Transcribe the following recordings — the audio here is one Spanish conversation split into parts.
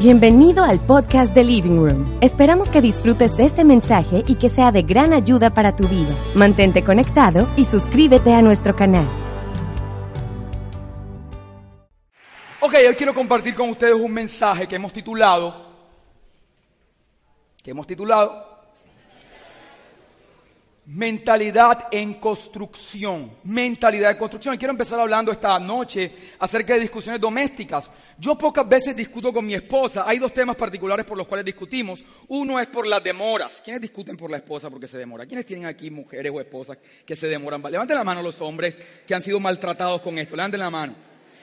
Bienvenido al podcast de Living Room. Esperamos que disfrutes este mensaje y que sea de gran ayuda para tu vida. Mantente conectado y suscríbete a nuestro canal. Ok, hoy quiero compartir con ustedes un mensaje que hemos titulado, que hemos titulado Mentalidad en construcción. Mentalidad en construcción. Y quiero empezar hablando esta noche acerca de discusiones domésticas. Yo pocas veces discuto con mi esposa. Hay dos temas particulares por los cuales discutimos. Uno es por las demoras. ¿Quiénes discuten por la esposa porque se demora? ¿Quiénes tienen aquí mujeres o esposas que se demoran? Levanten la mano los hombres que han sido maltratados con esto. Levanten la mano.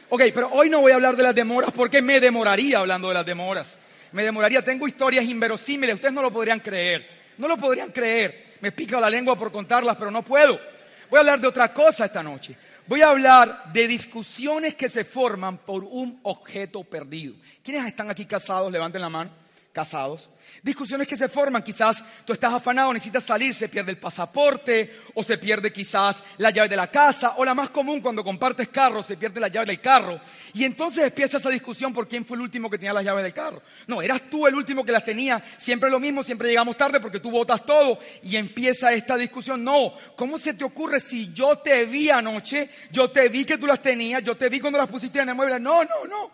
Ok, pero hoy no voy a hablar de las demoras porque me demoraría hablando de las demoras. Me demoraría. Tengo historias inverosímiles. Ustedes no lo podrían creer. No lo podrían creer. Me pica la lengua por contarlas, pero no puedo. Voy a hablar de otra cosa esta noche. Voy a hablar de discusiones que se forman por un objeto perdido. ¿Quiénes están aquí casados? Levanten la mano. Casados. Discusiones que se forman, quizás tú estás afanado, necesitas salir, se pierde el pasaporte o se pierde quizás la llave de la casa o la más común cuando compartes carro, se pierde la llave del carro. Y entonces empieza esa discusión por quién fue el último que tenía las llaves del carro. No, eras tú el último que las tenía, siempre lo mismo, siempre llegamos tarde porque tú botas todo y empieza esta discusión. No, ¿cómo se te ocurre si yo te vi anoche, yo te vi que tú las tenías, yo te vi cuando las pusiste en el mueble? No, no, no.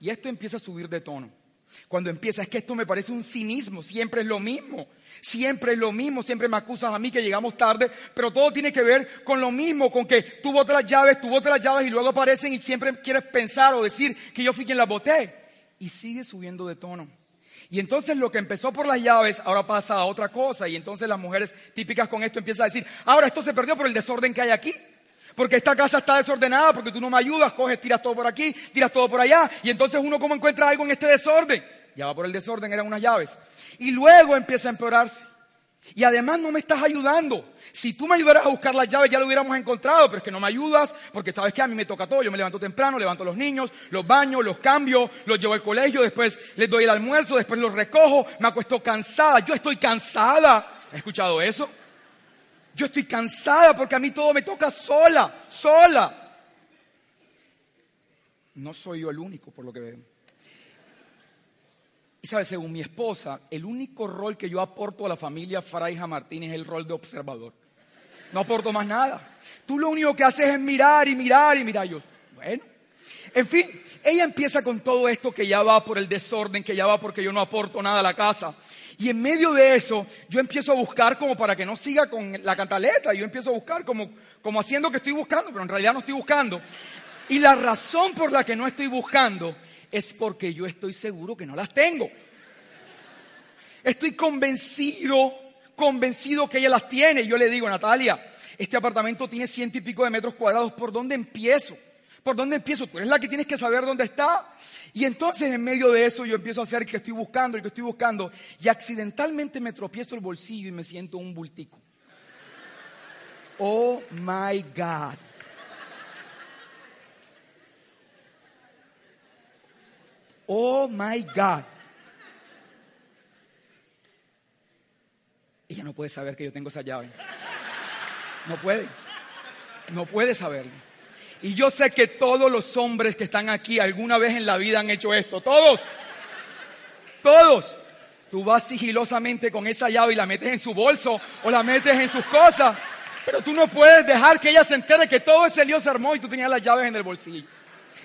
Y esto empieza a subir de tono. Cuando empieza, es que esto me parece un cinismo, siempre es lo mismo, siempre es lo mismo, siempre me acusas a mí que llegamos tarde, pero todo tiene que ver con lo mismo, con que tú botas las llaves, tú botas las llaves y luego aparecen y siempre quieres pensar o decir que yo fui quien las boté. Y sigue subiendo de tono. Y entonces lo que empezó por las llaves ahora pasa a otra cosa y entonces las mujeres típicas con esto empiezan a decir, ahora esto se perdió por el desorden que hay aquí porque esta casa está desordenada, porque tú no me ayudas, coges, tiras todo por aquí, tiras todo por allá, y entonces uno cómo encuentra algo en este desorden. Ya va por el desorden, eran unas llaves. Y luego empieza a empeorarse. Y además no me estás ayudando. Si tú me ayudaras a buscar las llaves ya lo hubiéramos encontrado, pero es que no me ayudas porque sabes que a mí me toca todo. Yo me levanto temprano, levanto a los niños, los baño, los cambio, los llevo al colegio, después les doy el almuerzo, después los recojo, me acuesto cansada. Yo estoy cansada. ¿Has escuchado eso? Yo estoy cansada porque a mí todo me toca sola, sola. No soy yo el único, por lo que veo. Y sabes, según mi esposa, el único rol que yo aporto a la familia Fraija Martínez es el rol de observador. No aporto más nada. Tú lo único que haces es mirar y mirar y mirar. Yo, bueno. En fin, ella empieza con todo esto que ya va por el desorden, que ya va porque yo no aporto nada a la casa. Y en medio de eso, yo empiezo a buscar como para que no siga con la cantaleta. Yo empiezo a buscar como, como haciendo que estoy buscando, pero en realidad no estoy buscando. Y la razón por la que no estoy buscando es porque yo estoy seguro que no las tengo. Estoy convencido, convencido que ella las tiene. Y yo le digo, Natalia, este apartamento tiene ciento y pico de metros cuadrados. ¿Por dónde empiezo? ¿Por dónde empiezo? Tú eres la que tienes que saber dónde está. Y entonces en medio de eso yo empiezo a hacer que estoy buscando y que estoy buscando. Y accidentalmente me tropiezo el bolsillo y me siento un bultico. Oh my God. Oh my God. Ella no puede saber que yo tengo esa llave. No puede. No puede saberlo. Y yo sé que todos los hombres que están aquí alguna vez en la vida han hecho esto. Todos. Todos. Tú vas sigilosamente con esa llave y la metes en su bolso o la metes en sus cosas. Pero tú no puedes dejar que ella se entere que todo ese lío se armó y tú tenías las llaves en el bolsillo.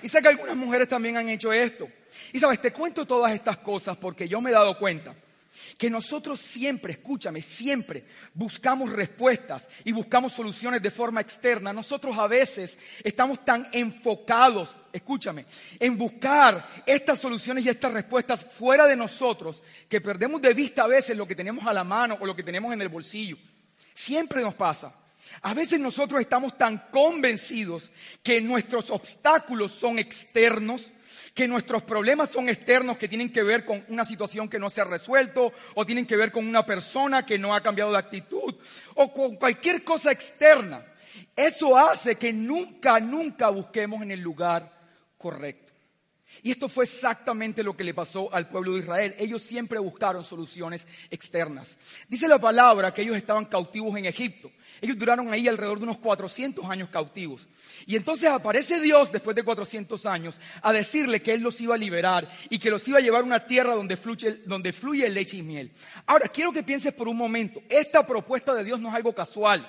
Y sé que algunas mujeres también han hecho esto. Y sabes, te cuento todas estas cosas porque yo me he dado cuenta que nosotros siempre, escúchame, siempre buscamos respuestas y buscamos soluciones de forma externa. Nosotros a veces estamos tan enfocados, escúchame, en buscar estas soluciones y estas respuestas fuera de nosotros que perdemos de vista a veces lo que tenemos a la mano o lo que tenemos en el bolsillo. Siempre nos pasa. A veces nosotros estamos tan convencidos que nuestros obstáculos son externos, que nuestros problemas son externos, que tienen que ver con una situación que no se ha resuelto, o tienen que ver con una persona que no ha cambiado de actitud, o con cualquier cosa externa. Eso hace que nunca, nunca busquemos en el lugar correcto. Y esto fue exactamente lo que le pasó al pueblo de Israel. Ellos siempre buscaron soluciones externas. Dice la palabra que ellos estaban cautivos en Egipto. Ellos duraron ahí alrededor de unos 400 años cautivos. Y entonces aparece Dios después de 400 años a decirle que Él los iba a liberar y que los iba a llevar a una tierra donde fluye, donde fluye leche y miel. Ahora, quiero que pienses por un momento, esta propuesta de Dios no es algo casual.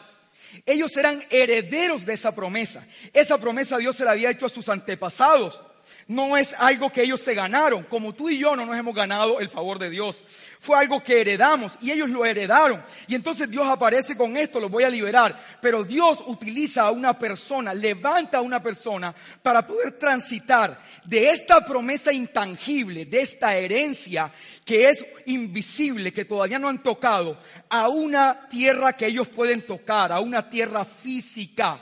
Ellos eran herederos de esa promesa. Esa promesa Dios se la había hecho a sus antepasados no es algo que ellos se ganaron, como tú y yo no nos hemos ganado el favor de Dios. Fue algo que heredamos y ellos lo heredaron. Y entonces Dios aparece con esto, los voy a liberar. Pero Dios utiliza a una persona, levanta a una persona para poder transitar de esta promesa intangible, de esta herencia que es invisible, que todavía no han tocado, a una tierra que ellos pueden tocar, a una tierra física.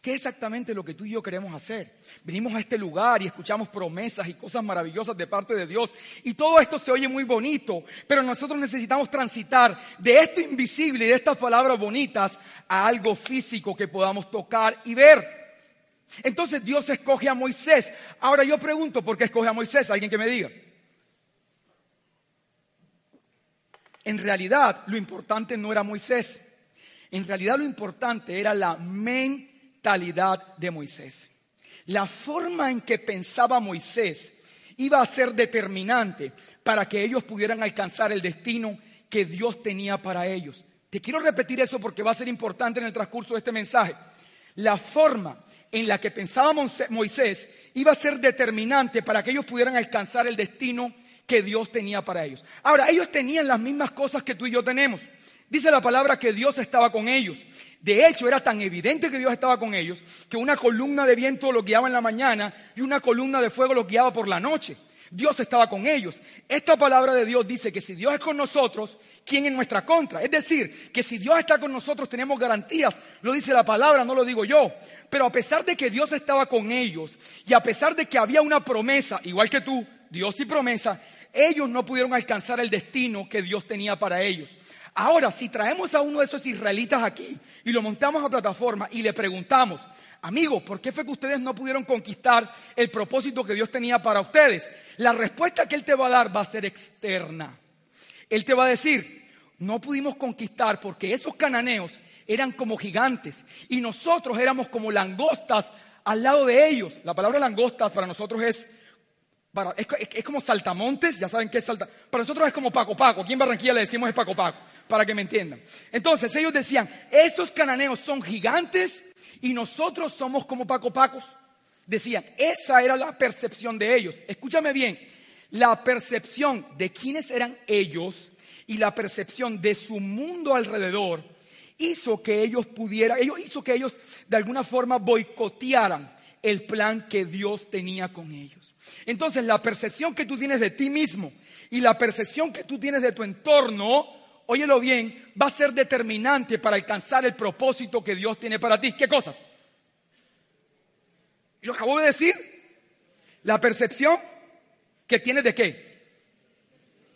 ¿Qué es exactamente lo que tú y yo queremos hacer? Venimos a este lugar y escuchamos promesas y cosas maravillosas de parte de Dios. Y todo esto se oye muy bonito, pero nosotros necesitamos transitar de esto invisible y de estas palabras bonitas a algo físico que podamos tocar y ver. Entonces Dios escoge a Moisés. Ahora yo pregunto, ¿por qué escoge a Moisés? Alguien que me diga. En realidad, lo importante no era Moisés. En realidad, lo importante era la mentalidad de Moisés. La forma en que pensaba Moisés iba a ser determinante para que ellos pudieran alcanzar el destino que Dios tenía para ellos. Te quiero repetir eso porque va a ser importante en el transcurso de este mensaje. La forma en la que pensaba Moisés iba a ser determinante para que ellos pudieran alcanzar el destino que Dios tenía para ellos. Ahora, ellos tenían las mismas cosas que tú y yo tenemos. Dice la palabra que Dios estaba con ellos. De hecho, era tan evidente que Dios estaba con ellos que una columna de viento los guiaba en la mañana y una columna de fuego los guiaba por la noche. Dios estaba con ellos. Esta palabra de Dios dice que si Dios es con nosotros, ¿quién en nuestra contra? Es decir, que si Dios está con nosotros tenemos garantías. Lo dice la palabra, no lo digo yo. Pero a pesar de que Dios estaba con ellos y a pesar de que había una promesa, igual que tú, Dios y promesa, ellos no pudieron alcanzar el destino que Dios tenía para ellos. Ahora, si traemos a uno de esos israelitas aquí y lo montamos a plataforma y le preguntamos, amigos, ¿por qué fue que ustedes no pudieron conquistar el propósito que Dios tenía para ustedes? La respuesta que Él te va a dar va a ser externa. Él te va a decir, no pudimos conquistar porque esos cananeos eran como gigantes y nosotros éramos como langostas al lado de ellos. La palabra langostas para nosotros es es, como saltamontes, ya saben qué es salta. Para nosotros es como Paco Paco. Aquí en Barranquilla le decimos es Paco Paco, para que me entiendan. Entonces ellos decían, esos cananeos son gigantes y nosotros somos como Paco Pacos. Decían, esa era la percepción de ellos. Escúchame bien, la percepción de quiénes eran ellos y la percepción de su mundo alrededor hizo que ellos pudieran, ellos hizo que ellos de alguna forma boicotearan el plan que Dios tenía con ellos. Entonces la percepción que tú tienes de ti mismo y la percepción que tú tienes de tu entorno, óyelo bien, va a ser determinante para alcanzar el propósito que Dios tiene para ti. ¿Qué cosas? Y lo acabo de decir. La percepción que tienes de qué?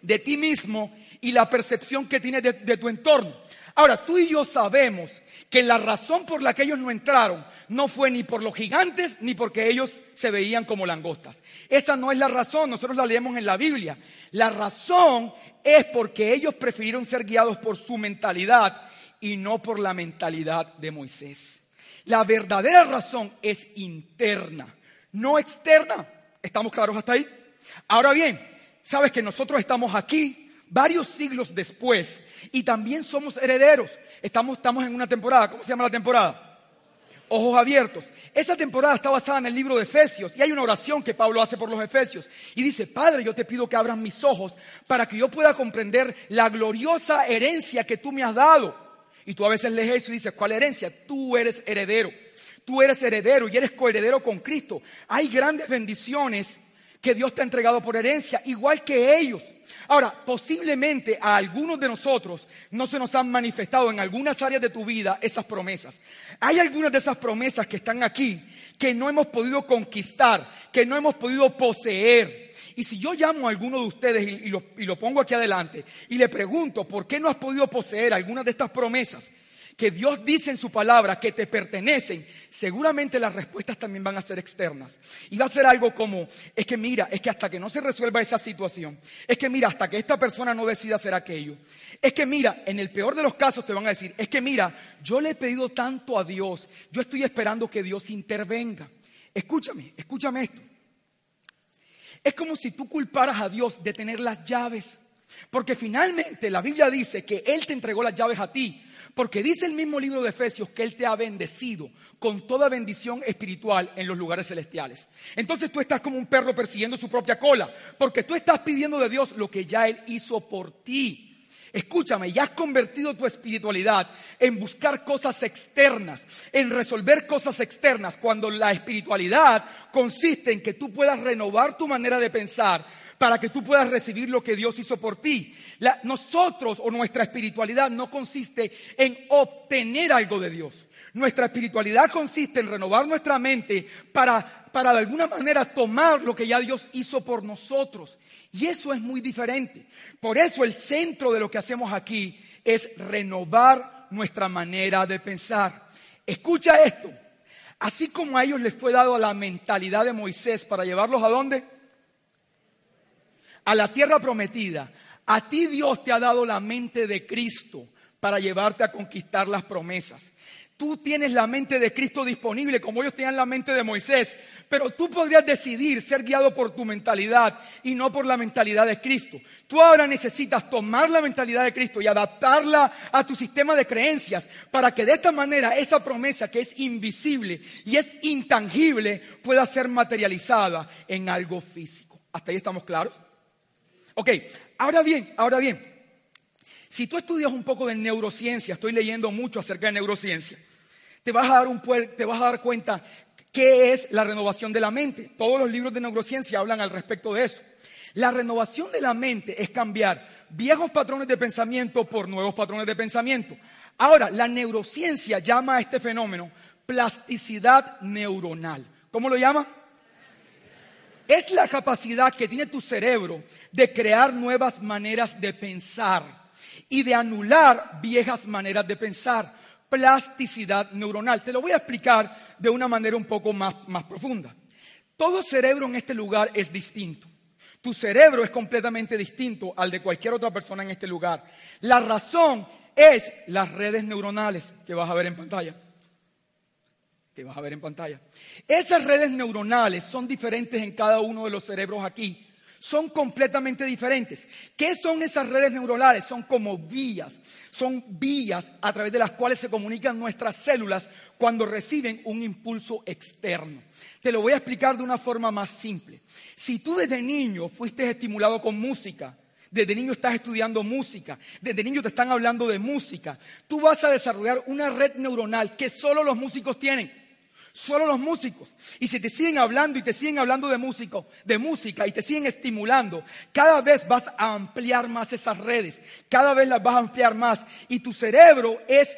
De ti mismo y la percepción que tienes de, de tu entorno. Ahora, tú y yo sabemos que la razón por la que ellos no entraron no fue ni por los gigantes ni porque ellos se veían como langostas. Esa no es la razón, nosotros la leemos en la Biblia. La razón es porque ellos prefirieron ser guiados por su mentalidad y no por la mentalidad de Moisés. La verdadera razón es interna, no externa. ¿Estamos claros hasta ahí? Ahora bien, sabes que nosotros estamos aquí varios siglos después y también somos herederos. Estamos, estamos en una temporada, ¿cómo se llama la temporada? Ojos abiertos. Esa temporada está basada en el libro de Efesios y hay una oración que Pablo hace por los Efesios y dice, Padre, yo te pido que abras mis ojos para que yo pueda comprender la gloriosa herencia que tú me has dado. Y tú a veces lees eso y dices, ¿cuál herencia? Tú eres heredero. Tú eres heredero y eres coheredero con Cristo. Hay grandes bendiciones que Dios te ha entregado por herencia, igual que ellos. Ahora, posiblemente a algunos de nosotros no se nos han manifestado en algunas áreas de tu vida esas promesas. Hay algunas de esas promesas que están aquí que no hemos podido conquistar, que no hemos podido poseer. Y si yo llamo a alguno de ustedes y, lo, lo pongo aquí adelante y le pregunto, ¿por qué no has podido poseer algunas de estas promesas? Que Dios dice en su palabra que te pertenecen, seguramente las respuestas también van a ser externas. Y va a ser algo como, es que mira, es que hasta que no se resuelva esa situación, es que mira, hasta que esta persona no decida hacer aquello, es que mira, en el peor de los casos te van a decir, es que mira, yo le he pedido tanto a Dios, yo estoy esperando que Dios intervenga. Escúchame, escúchame esto. Es como si tú culparas a Dios de tener las llaves. Porque finalmente la Biblia dice que Él te entregó las llaves a ti. Porque dice el mismo libro de Efesios que Él te ha bendecido con toda bendición espiritual en los lugares celestiales. Entonces tú estás como un perro persiguiendo su propia cola, porque tú estás pidiendo de Dios lo que ya Él hizo por ti. Escúchame, ya has convertido tu espiritualidad en buscar cosas externas, en resolver cosas externas, cuando la espiritualidad consiste en que tú puedas renovar tu manera de pensar para que tú puedas recibir lo que Dios hizo por ti. nosotros o nuestra espiritualidad no consiste en obtener algo de Dios. Nuestra espiritualidad consiste en renovar nuestra mente para, para de alguna manera tomar lo que ya Dios hizo por nosotros. Y eso es muy diferente. Por eso el centro de lo que hacemos aquí es renovar nuestra manera de pensar. Escucha esto. Así como a ellos les fue dado la mentalidad de Moisés para llevarlos a dónde? A la tierra prometida, a ti Dios te ha dado la mente de Cristo para llevarte a conquistar las promesas. Tú tienes la mente de Cristo disponible como ellos tenían la mente de Moisés, pero tú podrías decidir ser guiado por tu mentalidad y no por la mentalidad de Cristo. Tú ahora necesitas tomar la mentalidad de Cristo y adaptarla a tu sistema de creencias para que de esta manera esa promesa que es invisible y es intangible pueda ser materializada en algo físico. ¿Hasta ahí estamos claros? Ok, ahora bien, ahora bien, si tú estudias un poco de neurociencia, estoy leyendo mucho acerca de neurociencia, te vas a dar, un, te vas a dar cuenta qué es la renovación de la mente. Todos los libros de neurociencia hablan al respecto de eso. La renovación de la mente es cambiar viejos patrones de pensamiento por nuevos patrones de pensamiento. Ahora, la neurociencia llama a este fenómeno plasticidad neuronal. ¿Cómo lo llama? Es la capacidad que tiene tu cerebro de crear nuevas maneras de pensar y de anular viejas maneras de pensar. Plasticidad neuronal. Te lo voy a explicar de una manera un poco más, más profunda. Todo cerebro en este lugar es distinto. Tu cerebro es completamente distinto al de cualquier otra persona en este lugar. La razón es las redes neuronales que vas a ver en pantalla que vas a ver en pantalla. Esas redes neuronales son diferentes en cada uno de los cerebros aquí. Son completamente diferentes. ¿Qué son esas redes neuronales? Son como vías. Son vías a través de las cuales se comunican nuestras células cuando reciben un impulso externo. Te lo voy a explicar de una forma más simple. Si tú desde niño fuiste estimulado con música, desde niño estás estudiando música, desde niño te están hablando de música, tú vas a desarrollar una red neuronal que solo los músicos tienen solo los músicos. Y si te siguen hablando y te siguen hablando de músico, de música y te siguen estimulando, cada vez vas a ampliar más esas redes, cada vez las vas a ampliar más y tu cerebro es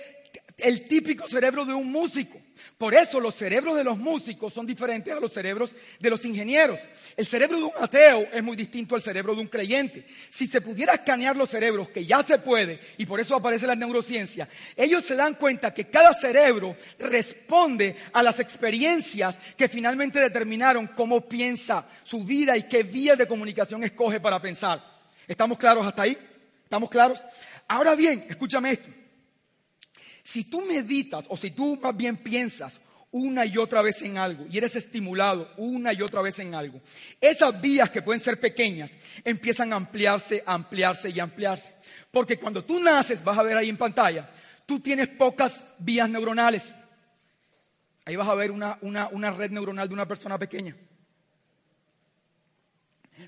el típico cerebro de un músico. Por eso los cerebros de los músicos son diferentes a los cerebros de los ingenieros. El cerebro de un ateo es muy distinto al cerebro de un creyente. Si se pudiera escanear los cerebros, que ya se puede, y por eso aparece la neurociencia, ellos se dan cuenta que cada cerebro responde a las experiencias que finalmente determinaron cómo piensa su vida y qué vía de comunicación escoge para pensar. ¿Estamos claros hasta ahí? ¿Estamos claros? Ahora bien, escúchame esto. Si tú meditas o si tú más bien piensas una y otra vez en algo y eres estimulado una y otra vez en algo, esas vías que pueden ser pequeñas empiezan a ampliarse, ampliarse y ampliarse. Porque cuando tú naces, vas a ver ahí en pantalla, tú tienes pocas vías neuronales. Ahí vas a ver una, una red neuronal de una persona pequeña.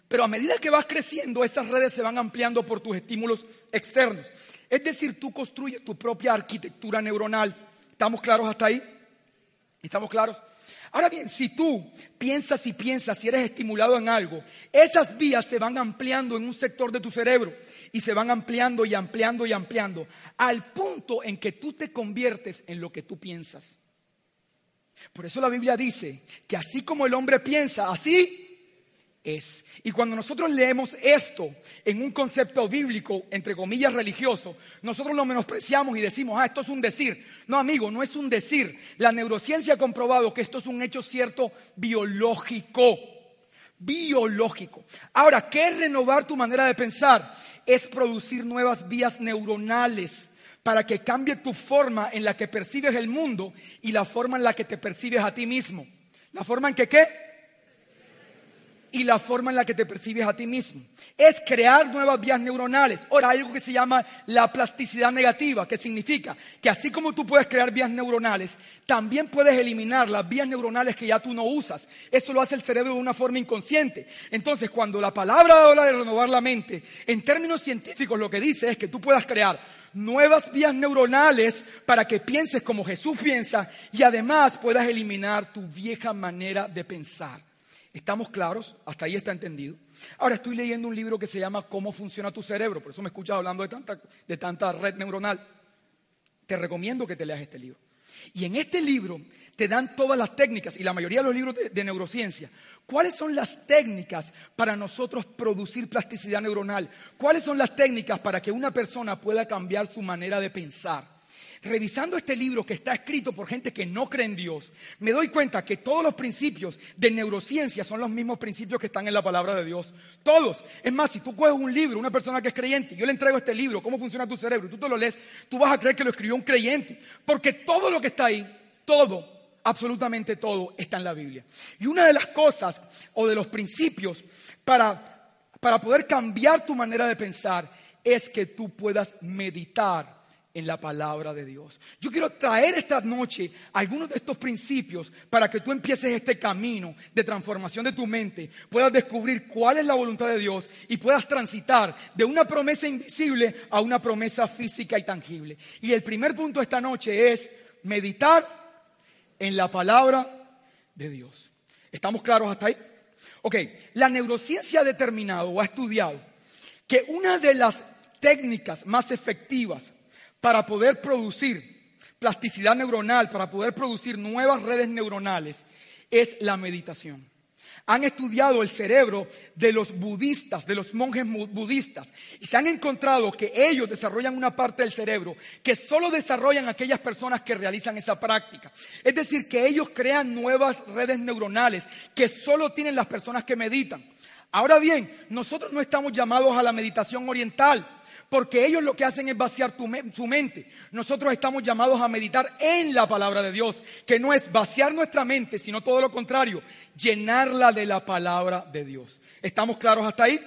Pero a medida que vas creciendo, esas redes se van ampliando por tus estímulos externos. Es decir, tú construyes tu propia arquitectura neuronal. ¿Estamos claros hasta ahí? ¿Estamos claros? Ahora bien, si tú piensas y piensas, si eres estimulado en algo, esas vías se van ampliando en un sector de tu cerebro y se van ampliando y ampliando y ampliando al punto en que tú te conviertes en lo que tú piensas. Por eso la Biblia dice que así como el hombre piensa, así es. Y cuando nosotros leemos esto en un concepto bíblico, entre comillas religioso, nosotros lo menospreciamos y decimos, ah, esto es un decir. No, amigo, no es un decir. La neurociencia ha comprobado que esto es un hecho cierto biológico. Biológico. Ahora, ¿qué es renovar tu manera de pensar? Es producir nuevas vías neuronales para que cambie tu forma en la que percibes el mundo y la forma en la que te percibes a ti mismo. ¿La forma en que qué? Y la forma en la que te percibes a ti mismo. Es crear nuevas vías neuronales. Ahora, algo que se llama la plasticidad negativa, que significa que así como tú puedes crear vías neuronales, también puedes eliminar las vías neuronales que ya tú no usas. Eso lo hace el cerebro de una forma inconsciente. Entonces, cuando la palabra habla de renovar la mente, en términos científicos lo que dice es que tú puedas crear nuevas vías neuronales para que pienses como Jesús piensa y además puedas eliminar tu vieja manera de pensar. ¿Estamos claros? Hasta ahí está entendido. Ahora estoy leyendo un libro que se llama Cómo funciona tu cerebro, por eso me escuchas hablando de tanta, de tanta red neuronal. Te recomiendo que te leas este libro. Y en este libro te dan todas las técnicas, y la mayoría de los libros de, de neurociencia, ¿Cuáles son las técnicas para nosotros producir plasticidad neuronal? ¿Cuáles son las técnicas para que una persona pueda cambiar su manera de pensar? Revisando este libro que está escrito por gente que no cree en Dios, me doy cuenta que todos los principios de neurociencia son los mismos principios que están en la palabra de Dios. Todos. Es más, si tú coges un libro, una persona que es creyente, yo le entrego este libro, cómo funciona tu cerebro, y tú te lo lees, tú vas a creer que lo escribió un creyente. Porque todo lo que está ahí, todo, absolutamente todo, está en la Biblia. Y una de las cosas o de los principios para, para poder cambiar tu manera de pensar es que tú puedas meditar en la palabra de Dios. Yo quiero traer esta noche algunos de estos principios para que tú empieces este camino de transformación de tu mente, puedas descubrir cuál es la voluntad de Dios y puedas transitar de una promesa invisible a una promesa física y tangible. Y el primer punto de esta noche es meditar en la palabra de Dios. ¿Estamos claros hasta ahí? Ok, la neurociencia ha determinado o ha estudiado que una de las técnicas más efectivas para poder producir plasticidad neuronal, para poder producir nuevas redes neuronales, es la meditación. Han estudiado el cerebro de los budistas, de los monjes budistas, y se han encontrado que ellos desarrollan una parte del cerebro que solo desarrollan aquellas personas que realizan esa práctica. Es decir, que ellos crean nuevas redes neuronales que solo tienen las personas que meditan. Ahora bien, nosotros no estamos llamados a la meditación oriental. Porque ellos lo que hacen es vaciar su mente. Nosotros estamos llamados a meditar en la palabra de Dios, que no es vaciar nuestra mente, sino todo lo contrario, llenarla de la palabra de Dios. ¿Estamos claros hasta ahí?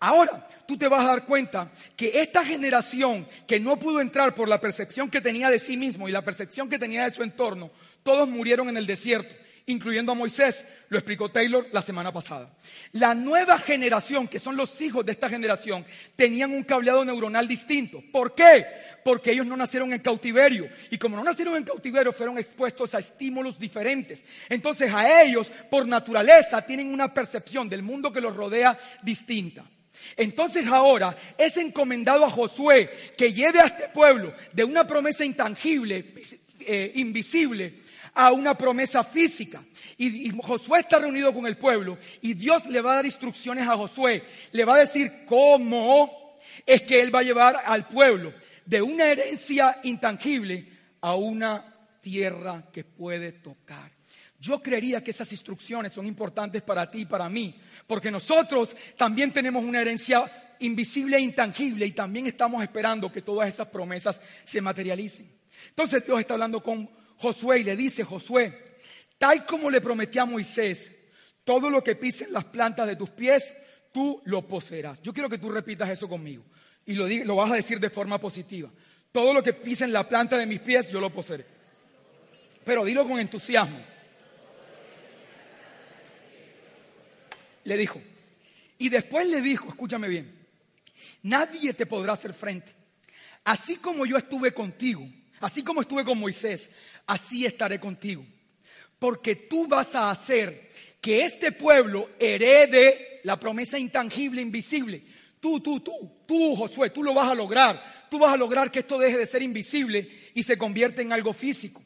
Ahora, tú te vas a dar cuenta que esta generación que no pudo entrar por la percepción que tenía de sí mismo y la percepción que tenía de su entorno, todos murieron en el desierto incluyendo a Moisés, lo explicó Taylor la semana pasada. La nueva generación, que son los hijos de esta generación, tenían un cableado neuronal distinto. ¿Por qué? Porque ellos no nacieron en cautiverio. Y como no nacieron en cautiverio, fueron expuestos a estímulos diferentes. Entonces a ellos, por naturaleza, tienen una percepción del mundo que los rodea distinta. Entonces ahora es encomendado a Josué que lleve a este pueblo de una promesa intangible, eh, invisible, a una promesa física. Y, Josué está reunido con el pueblo y Dios le va a dar instrucciones a Josué. Le va a decir cómo es que él va a llevar al pueblo de una herencia intangible a una tierra que puede tocar. Yo creería que esas instrucciones son importantes para ti y para mí, porque nosotros también tenemos una herencia invisible e intangible y también estamos esperando que todas esas promesas se materialicen. Entonces Dios está hablando con Josué y le dice, Josué, tal como le prometí a Moisés, todo lo que pisen las plantas de tus pies, tú lo poseerás. Yo quiero que tú repitas eso conmigo y lo, lo vas a decir de forma positiva. Todo lo que pisen la planta de mis pies, yo lo poseeré. Pero dilo con entusiasmo. Le dijo. Y después le dijo, escúchame bien, nadie te podrá hacer frente. Así como yo estuve contigo, así como estuve con Moisés, así estaré contigo. porque tú vas a hacer que este pueblo herede la promesa intangible, invisible. Tú, tú, tú, tú, Josué, tú lo vas a lograr. Tú vas a lograr que esto deje de ser invisible y se convierta en algo físico.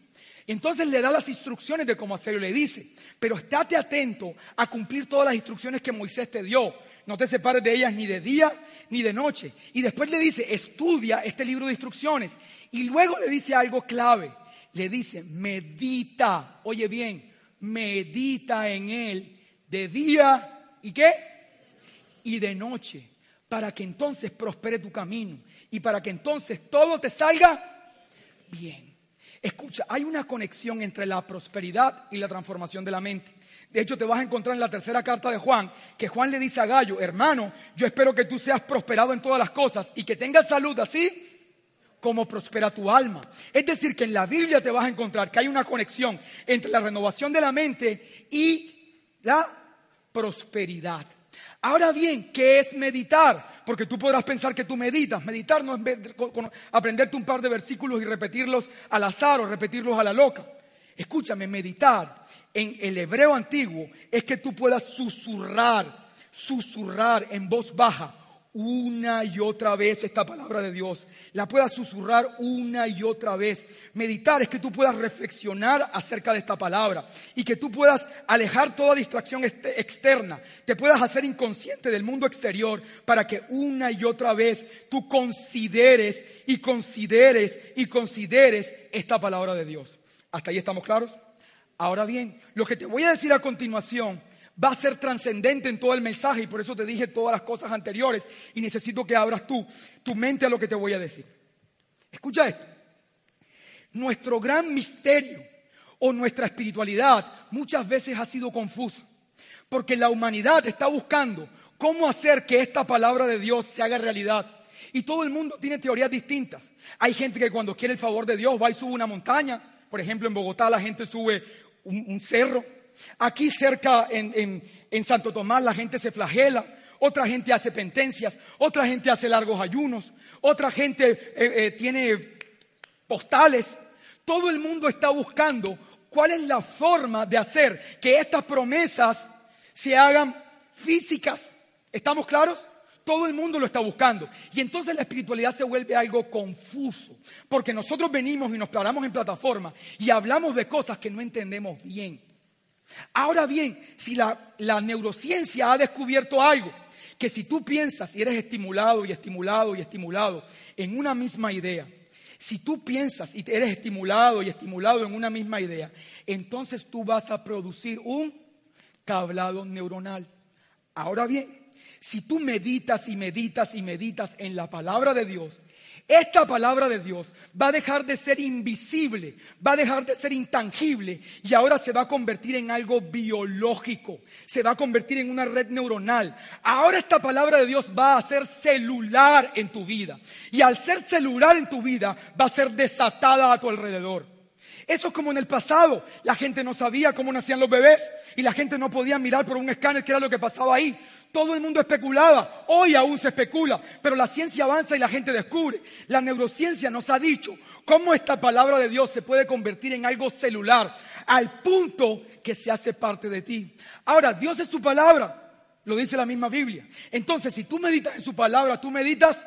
Entonces le da las instrucciones de cómo hacerlo. Le dice, pero estate atento a cumplir todas las instrucciones que Moisés te dio. No te separes de ellas ni de día ni de noche. Y después le dice, estudia este libro de instrucciones. Y luego le dice algo clave. Le dice, medita, oye bien, medita en él de día y qué? Y de noche, para que entonces prospere tu camino y para que entonces todo te salga bien. Escucha, hay una conexión entre la prosperidad y la transformación de la mente. De hecho, te vas a encontrar en la tercera carta de Juan, que Juan le dice a Gallo, hermano, yo espero que tú seas prosperado en todas las cosas y que tengas salud así como prospera tu alma. Es decir, que en la Biblia te vas a encontrar que hay una conexión entre la renovación de la mente y la prosperidad. Ahora bien, ¿qué es meditar? Porque tú podrás pensar que tú meditas. Meditar no es aprenderte un par de versículos y repetirlos al azar o repetirlos a la loca. Escúchame, meditar en el hebreo antiguo es que tú puedas susurrar, susurrar en voz baja una y otra vez esta palabra de Dios. La puedas susurrar una y otra vez. Meditar es que tú puedas reflexionar acerca de esta palabra y que tú puedas alejar toda distracción externa. Te puedas hacer inconsciente del mundo exterior para que una y otra vez tú consideres y consideres y consideres esta palabra de Dios. ¿Hasta ahí estamos claros? Ahora bien, lo que te voy a decir a continuación va a ser trascendente en todo el mensaje y por eso te dije todas las cosas anteriores y necesito que abras tú tu mente a lo que te voy a decir. Escucha esto. Nuestro gran misterio o nuestra espiritualidad muchas veces ha sido confusa porque la humanidad está buscando cómo hacer que esta palabra de Dios se haga realidad. Y todo el mundo tiene teorías distintas. Hay gente que cuando quiere el favor de Dios va y sube una montaña. Por ejemplo, en Bogotá la gente sube un, cerro. Aquí cerca en, Santo Tomás la gente se flagela, otra gente hace pentencias, otra gente hace largos ayunos, otra gente eh, eh, tiene postales. Todo el mundo está buscando cuál es la forma de hacer que estas promesas se hagan físicas. ¿Estamos claros? Todo el mundo lo está buscando. Y entonces la espiritualidad se vuelve algo confuso. Porque nosotros venimos y nos paramos en plataforma y hablamos de cosas que no entendemos bien. Ahora bien, si la, neurociencia ha descubierto algo, que si tú piensas y eres estimulado y estimulado y estimulado en una misma idea, si tú piensas y eres estimulado y estimulado en una misma idea, entonces tú vas a producir un cablado neuronal. Ahora bien, si tú meditas y meditas y meditas en la palabra de Dios, esta palabra de Dios va a dejar de ser invisible, va a dejar de ser intangible y ahora se va a convertir en algo biológico, se va a convertir en una red neuronal. Ahora esta palabra de Dios va a ser celular en tu vida y al ser celular en tu vida va a ser desatada a tu alrededor. Eso es como en el pasado. La gente no sabía cómo nacían los bebés y la gente no podía mirar por un escáner qué era lo que pasaba ahí. Todo el mundo especulaba, hoy aún se especula, pero la ciencia avanza y la gente descubre. La neurociencia nos ha dicho cómo esta palabra de Dios se puede convertir en algo celular, al punto que se hace parte de ti. Ahora, Dios es su palabra, lo dice la misma Biblia. Entonces, si tú meditas en su palabra, tú meditas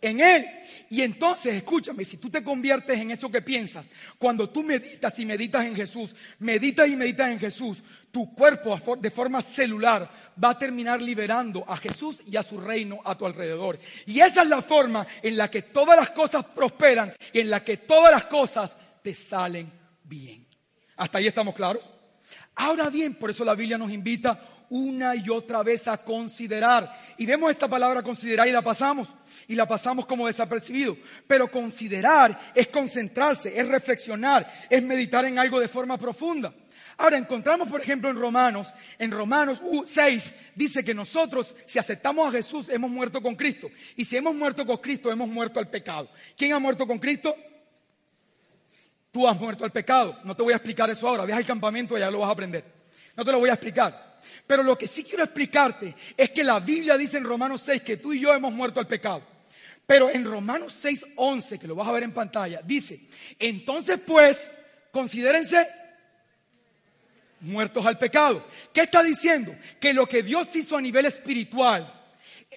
en Él. Y entonces, escúchame, si tú te conviertes en eso que piensas, cuando tú meditas y meditas en Jesús, meditas y meditas en Jesús, tu cuerpo de forma celular va a terminar liberando a Jesús y a su reino a tu alrededor. Y esa es la forma en la que todas las cosas prosperan en la que todas las cosas te salen bien. ¿Hasta ahí estamos claros? Ahora bien, por eso la Biblia nos invita una y otra vez a considerar. Y vemos esta palabra considerar y la pasamos. Y la pasamos como desapercibido. Pero considerar es concentrarse, es reflexionar, es meditar en algo de forma profunda. Ahora encontramos, por ejemplo, en Romanos, en Romanos 6, dice que nosotros, si aceptamos a Jesús, hemos muerto con Cristo. Y si hemos muerto con Cristo, hemos muerto al pecado. ¿Quién ha muerto con Cristo? Tú has muerto al pecado. No te voy a explicar eso ahora. Ve al campamento y ya lo vas a aprender. No te lo voy a explicar. Pero lo que sí quiero explicarte es que la Biblia dice en Romanos 6 que tú y yo hemos muerto al pecado. Pero en Romanos 6, 11, que lo vas a ver en pantalla, dice, entonces pues, considérense muertos al pecado. ¿Qué está diciendo? Que lo que Dios hizo a nivel espiritual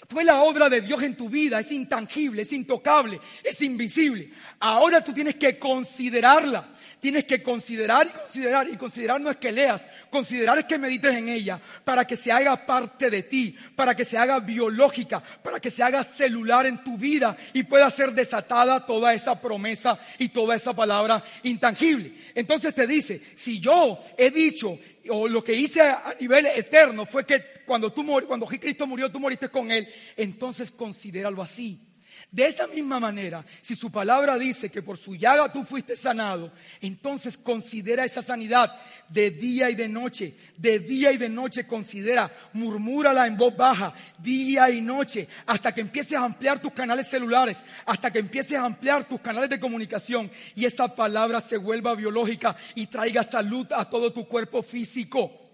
fue la obra de Dios en tu vida, es intangible, es intocable, es invisible. Ahora tú tienes que considerarla. Tienes que considerar y considerar, y considerar no es que leas, considerar es que medites en ella, para que se haga parte de ti, para que se haga biológica, para que se haga celular en tu vida y pueda ser desatada toda esa promesa y toda esa palabra intangible. Entonces te dice, si yo he dicho o lo que hice a nivel eterno fue que cuando tú cuando Cristo murió, tú moriste con él, entonces considéralo así. De esa misma manera, si su palabra dice que por su llaga tú fuiste sanado, entonces considera esa sanidad de día y de noche, de día y de noche considera, murmúrala en voz baja, día y noche, hasta que empieces a ampliar tus canales celulares, hasta que empieces a ampliar tus canales de comunicación y esa palabra se vuelva biológica y traiga salud a todo tu cuerpo físico.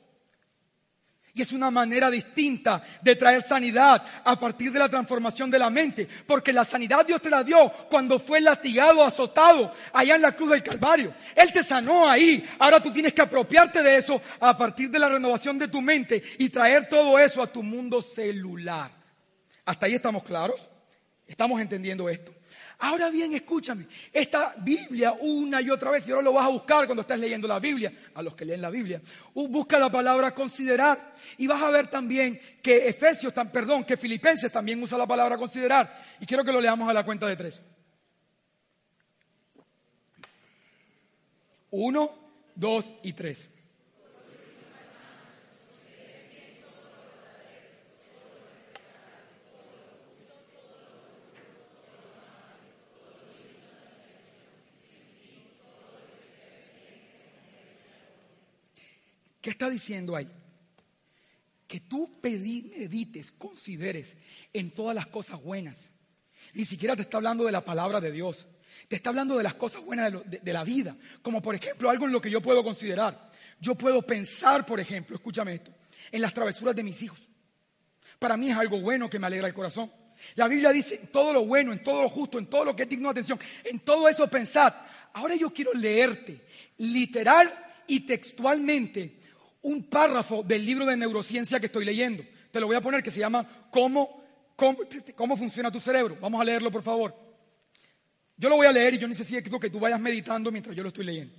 Y es una manera distinta de traer sanidad a partir de la transformación de la mente. Porque la sanidad Dios te la dio cuando fue latigado, azotado, allá en la cruz del Calvario. Él te sanó ahí. Ahora tú tienes que apropiarte de eso a partir de la renovación de tu mente y traer todo eso a tu mundo celular. ¿Hasta ahí estamos claros? ¿Estamos entendiendo esto? Ahora bien, escúchame, esta Biblia una y otra vez, y ahora lo vas a buscar cuando estés leyendo la Biblia, a los que leen la Biblia, busca la palabra considerar y vas a ver también que Efesios, perdón, que Filipenses también usa la palabra considerar y quiero que lo leamos a la cuenta de tres. Uno, dos y tres. ¿Qué está diciendo ahí? Que tú medites, consideres en todas las cosas buenas. Ni siquiera te está hablando de la palabra de Dios. Te está hablando de las cosas buenas de, la vida. Como por ejemplo algo en lo que yo puedo considerar. Yo puedo pensar, por ejemplo, escúchame esto, en las travesuras de mis hijos. Para mí es algo bueno que me alegra el corazón. La Biblia dice en todo lo bueno, en todo lo justo, en todo lo que es digno de atención, en todo eso pensad. Ahora yo quiero leerte literal y textualmente un párrafo del libro de neurociencia que estoy leyendo. Te lo voy a poner que se llama ¿Cómo, cómo, funciona tu cerebro? Vamos a leerlo, por favor. Yo lo voy a leer y yo necesito que tú vayas meditando mientras yo lo estoy leyendo.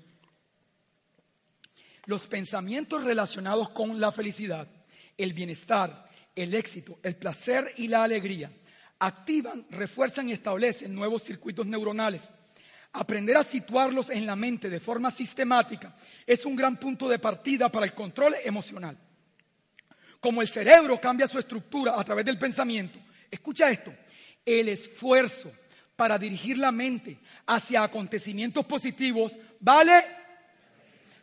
Los pensamientos relacionados con la felicidad, el bienestar, el éxito, el placer y la alegría activan, refuerzan y establecen nuevos circuitos neuronales Aprender a situarlos en la mente de forma sistemática es un gran punto de partida para el control emocional. Como el cerebro cambia su estructura a través del pensamiento, escucha esto, el esfuerzo para dirigir la mente hacia acontecimientos positivos vale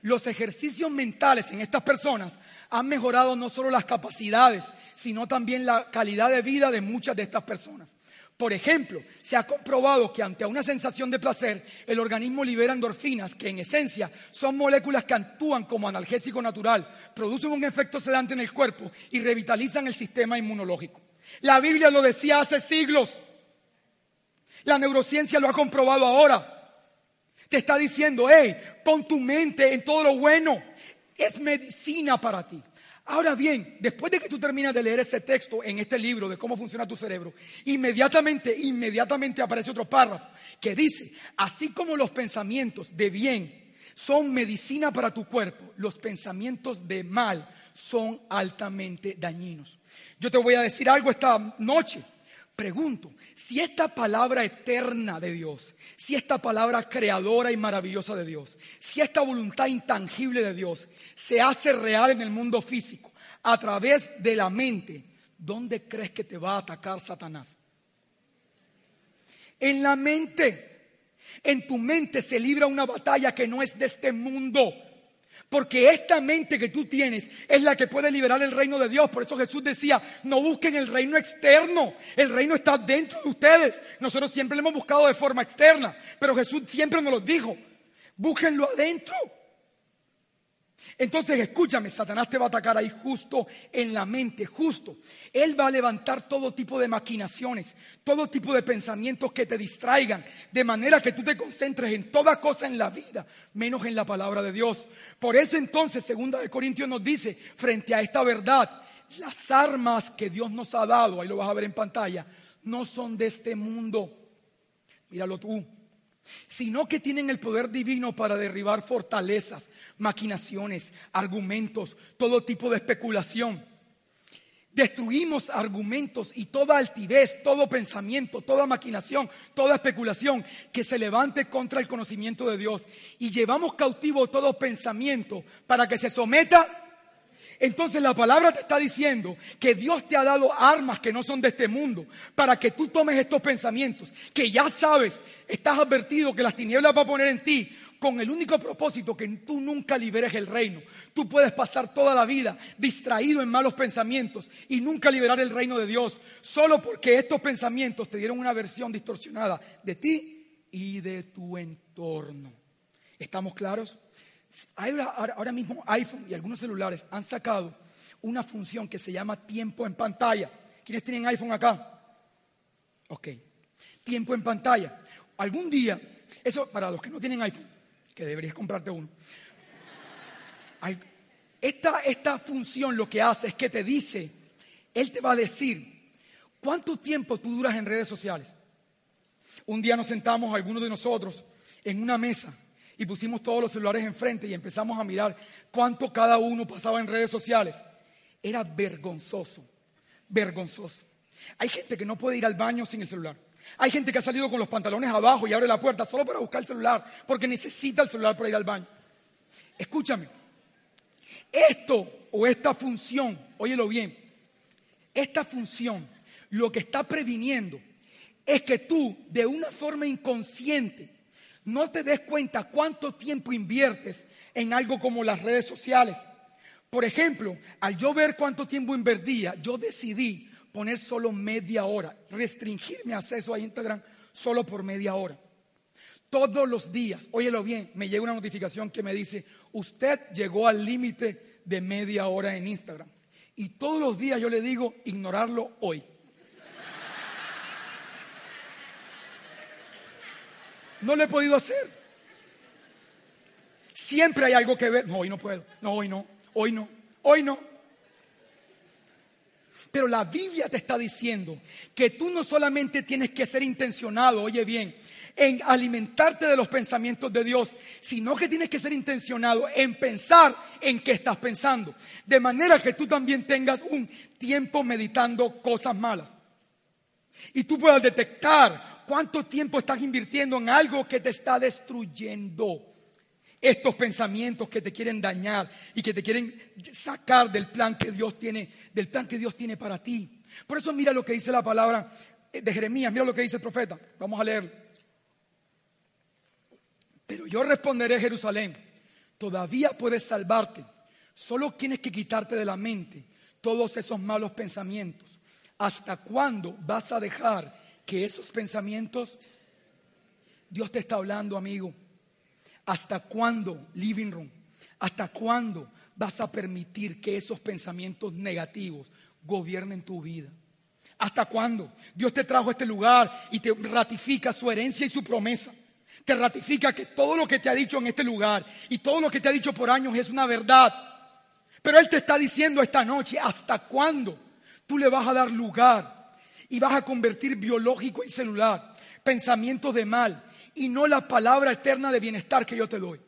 los ejercicios mentales en estas personas han mejorado no solo las capacidades, sino también la calidad de vida de muchas de estas personas. Por ejemplo, se ha comprobado que ante una sensación de placer, el organismo libera endorfinas, que en esencia son moléculas que actúan como analgésico natural, producen un efecto sedante en el cuerpo y revitalizan el sistema inmunológico. La Biblia lo decía hace siglos. La neurociencia lo ha comprobado ahora. Te está diciendo, hey, pon tu mente en todo lo bueno. Es medicina para ti. Ahora bien, después de que tú terminas de leer ese texto en este libro de cómo funciona tu cerebro, inmediatamente, inmediatamente aparece otro párrafo que dice, así como los pensamientos de bien son medicina para tu cuerpo, los pensamientos de mal son altamente dañinos. Yo te voy a decir algo esta noche. Pregunto, si esta palabra eterna de Dios, si esta palabra creadora y maravillosa de Dios, si esta voluntad intangible de Dios se hace real en el mundo físico a través de la mente, ¿dónde crees que te va a atacar Satanás? En la mente. En tu mente se libra una batalla que no es de este mundo. Porque esta mente que tú tienes es la que puede liberar el reino de Dios. Por eso Jesús decía, no busquen el reino externo. El reino está dentro de ustedes. Nosotros siempre lo hemos buscado de forma externa. Pero Jesús siempre nos lo dijo. Búsquenlo adentro. Entonces, escúchame, Satanás te va a atacar ahí justo en la mente, justo. Él va a levantar todo tipo de maquinaciones, todo tipo de pensamientos que te distraigan, de manera que tú te concentres en toda cosa en la vida, menos en la palabra de Dios. Por eso entonces, segunda de Corintios nos dice, frente a esta verdad, las armas que Dios nos ha dado, ahí lo vas a ver en pantalla, no son de este mundo. Míralo tú. Sino que tienen el poder divino para derribar fortalezas, maquinaciones, argumentos, todo tipo de especulación. Destruimos argumentos y toda altivez, todo pensamiento, toda maquinación, toda especulación que se levante contra el conocimiento de Dios. Y llevamos cautivo todo pensamiento para que se someta entonces la palabra te está diciendo que Dios te ha dado armas que no son de este mundo para que tú tomes estos pensamientos, que ya sabes, estás advertido que las tinieblas va a poner en ti con el único propósito que tú nunca liberes el reino. Tú puedes pasar toda la vida distraído en malos pensamientos y nunca liberar el reino de Dios, solo porque estos pensamientos te dieron una versión distorsionada de ti y de tu entorno. ¿Estamos claros? Ahora, mismo iPhone y algunos celulares han sacado una función que se llama tiempo en pantalla. ¿Quiénes tienen iPhone acá? Ok. Tiempo en pantalla. Algún día, eso para los que no tienen iPhone, que deberías comprarte uno. Esta, esta función lo que hace es que te dice, él te va a decir, ¿cuánto tiempo tú duras en redes sociales? Un día nos sentamos algunos de nosotros en una mesa y pusimos todos los celulares enfrente y empezamos a mirar cuánto cada uno pasaba en redes sociales. Era vergonzoso, vergonzoso. Hay gente que no puede ir al baño sin el celular. Hay gente que ha salido con los pantalones abajo y abre la puerta solo para buscar el celular porque necesita el celular para ir al baño. Escúchame, esto o esta función, óyelo bien, esta función lo que está previniendo es que tú de una forma inconsciente no te des cuenta cuánto tiempo inviertes en algo como las redes sociales. Por ejemplo, al yo ver cuánto tiempo invertía, yo decidí poner solo media hora, restringir mi acceso a Instagram solo por media hora. Todos los días, óyelo bien, me llega una notificación que me dice, usted llegó al límite de media hora en Instagram. Y todos los días yo le digo, ignorarlo hoy. No lo he podido hacer. Siempre hay algo que ver. No, hoy no puedo. No, hoy no. Hoy no. Hoy no. Pero la Biblia te está diciendo que tú no solamente tienes que ser intencionado, oye bien, en alimentarte de los pensamientos de Dios, sino que tienes que ser intencionado en pensar en qué estás pensando. De manera que tú también tengas un tiempo meditando cosas malas. Y tú puedas detectar ¿Cuánto tiempo estás invirtiendo en algo que te está destruyendo? Estos pensamientos que te quieren dañar y que te quieren sacar del plan que Dios tiene, del plan que Dios tiene para ti. Por eso mira lo que dice la palabra de Jeremías, mira lo que dice el profeta. Vamos a leer. Pero yo responderé Jerusalén, todavía puedes salvarte. Solo tienes que quitarte de la mente todos esos malos pensamientos. ¿Hasta cuándo vas a dejar que esos pensamientos, Dios te está hablando, amigo. ¿Hasta cuándo, living room? ¿Hasta cuándo vas a permitir que esos pensamientos negativos gobiernen tu vida? ¿Hasta cuándo? Dios te trajo a este lugar y te ratifica su herencia y su promesa. Te ratifica que todo lo que te ha dicho en este lugar y todo lo que te ha dicho por años es una verdad. Pero Él te está diciendo esta noche, ¿hasta cuándo tú le vas a dar lugar y vas a convertir biológico y celular, pensamientos de mal y no la palabra eterna de bienestar que yo te doy.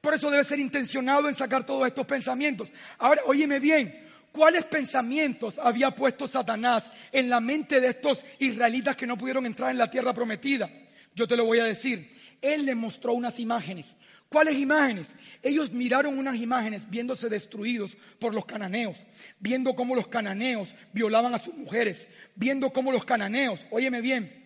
Por eso debes ser intencionado en sacar todos estos pensamientos. Ahora, óyeme bien, ¿cuáles pensamientos había puesto Satanás en la mente de estos israelitas que no pudieron entrar en la tierra prometida? Yo te lo voy a decir. Él les mostró unas imágenes. ¿Cuáles imágenes? Ellos miraron unas imágenes viéndose destruidos por los cananeos, viendo cómo los cananeos violaban a sus mujeres, viendo cómo los cananeos, óyeme bien,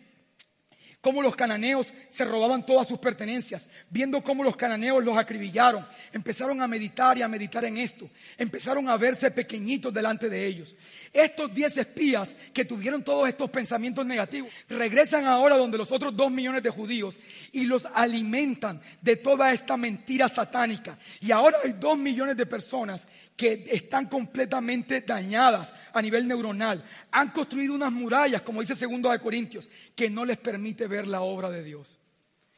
cómo los cananeos se robaban todas sus pertenencias, viendo cómo los cananeos los acribillaron, empezaron a meditar y a meditar en esto, empezaron a verse pequeñitos delante de ellos. Estos diez espías que tuvieron todos estos pensamientos negativos, regresan ahora donde los otros dos millones de judíos y los alimentan de toda esta mentira satánica. Y ahora hay dos millones de personas que están completamente dañadas a nivel neuronal. Han construido unas murallas, como dice segundo de Corintios, que no les permite ver la obra de Dios.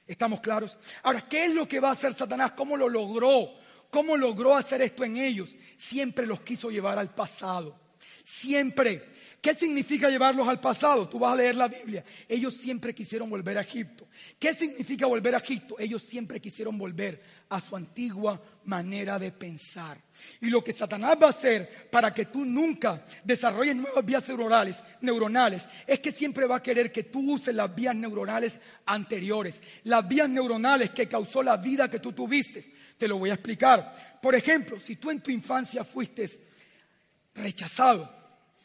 ¿Estamos claros? Ahora, ¿qué es lo que va a hacer Satanás? ¿Cómo lo logró? ¿Cómo logró hacer esto en ellos? Siempre los quiso llevar al pasado. Siempre. ¿Qué significa llevarlos al pasado? Tú vas a leer la Biblia. Ellos siempre quisieron volver a Egipto. ¿Qué significa volver a Egipto? Ellos siempre quisieron volver a su antigua manera de pensar. Y lo que Satanás va a hacer para que tú nunca desarrolles nuevas vías neuronales, es que siempre va a querer que tú uses las vías neuronales anteriores, las vías neuronales que causó la vida que tú tuviste. Te lo voy a explicar. Por ejemplo, si tú en tu infancia fuiste rechazado,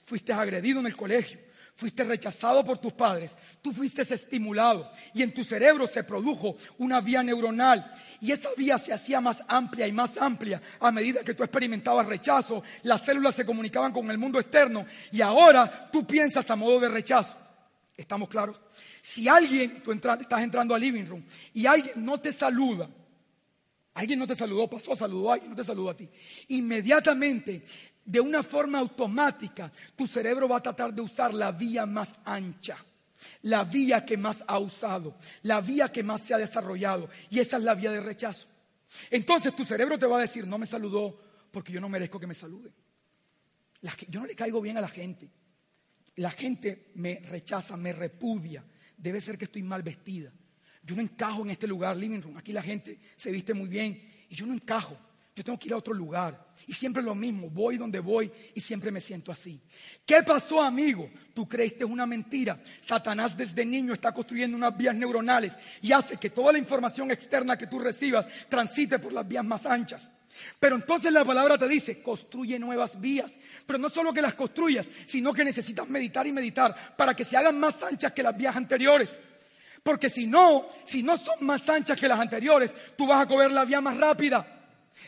fuiste agredido en el colegio, fuiste rechazado por tus padres, tú fuiste estimulado y en tu cerebro se produjo una vía neuronal y esa vía se hacía más amplia y más amplia a medida que tú experimentabas rechazo, las células se comunicaban con el mundo externo y ahora tú piensas a modo de rechazo. ¿Estamos claros? Si alguien, tú estás entrando al living room y alguien no te saluda, alguien no te saludó, pasó, saludó a alguien, no te saludó a ti, inmediatamente de una forma automática, tu cerebro va a tratar de usar la vía más ancha, la vía que más ha usado, la vía que más se ha desarrollado. Y esa es la vía de rechazo. Entonces tu cerebro te va a decir, no me saludó porque yo no merezco que me salude. yo no le caigo bien a la gente. La gente me rechaza, me repudia. Debe ser que estoy mal vestida. Yo no encajo en este lugar, living room. Aquí la gente se viste muy bien y yo no encajo. Yo tengo que ir a otro lugar. Y siempre lo mismo, voy donde voy y siempre me siento así. ¿Qué pasó, amigo? Tú creíste una mentira. Satanás desde niño está construyendo unas vías neuronales y hace que toda la información externa que tú recibas transite por las vías más anchas. Pero entonces la palabra te dice, construye nuevas vías. Pero no solo que las construyas, sino que necesitas meditar y meditar para que se hagan más anchas que las vías anteriores. Porque si no, si no son más anchas que las anteriores, tú vas a coger la vía más rápida.